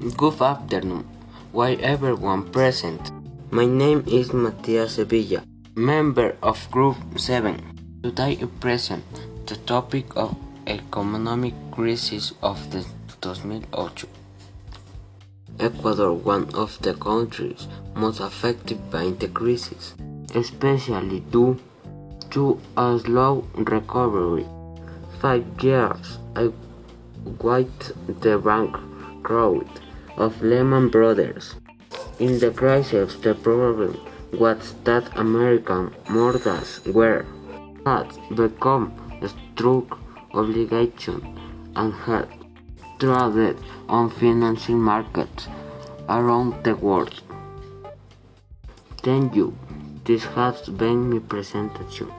Good afternoon, why everyone present. My name is Matias Sevilla, member of Group 7. Today I present the topic of economic crisis of the 2008. Ecuador, one of the countries most affected by the crisis, especially due to a slow recovery. Five years await the bank growth of Lehman Brothers. In the crisis, the problem was that American mortgages were had become a struck obligation and had traded on financing markets around the world. Thank you. This has been my presentation.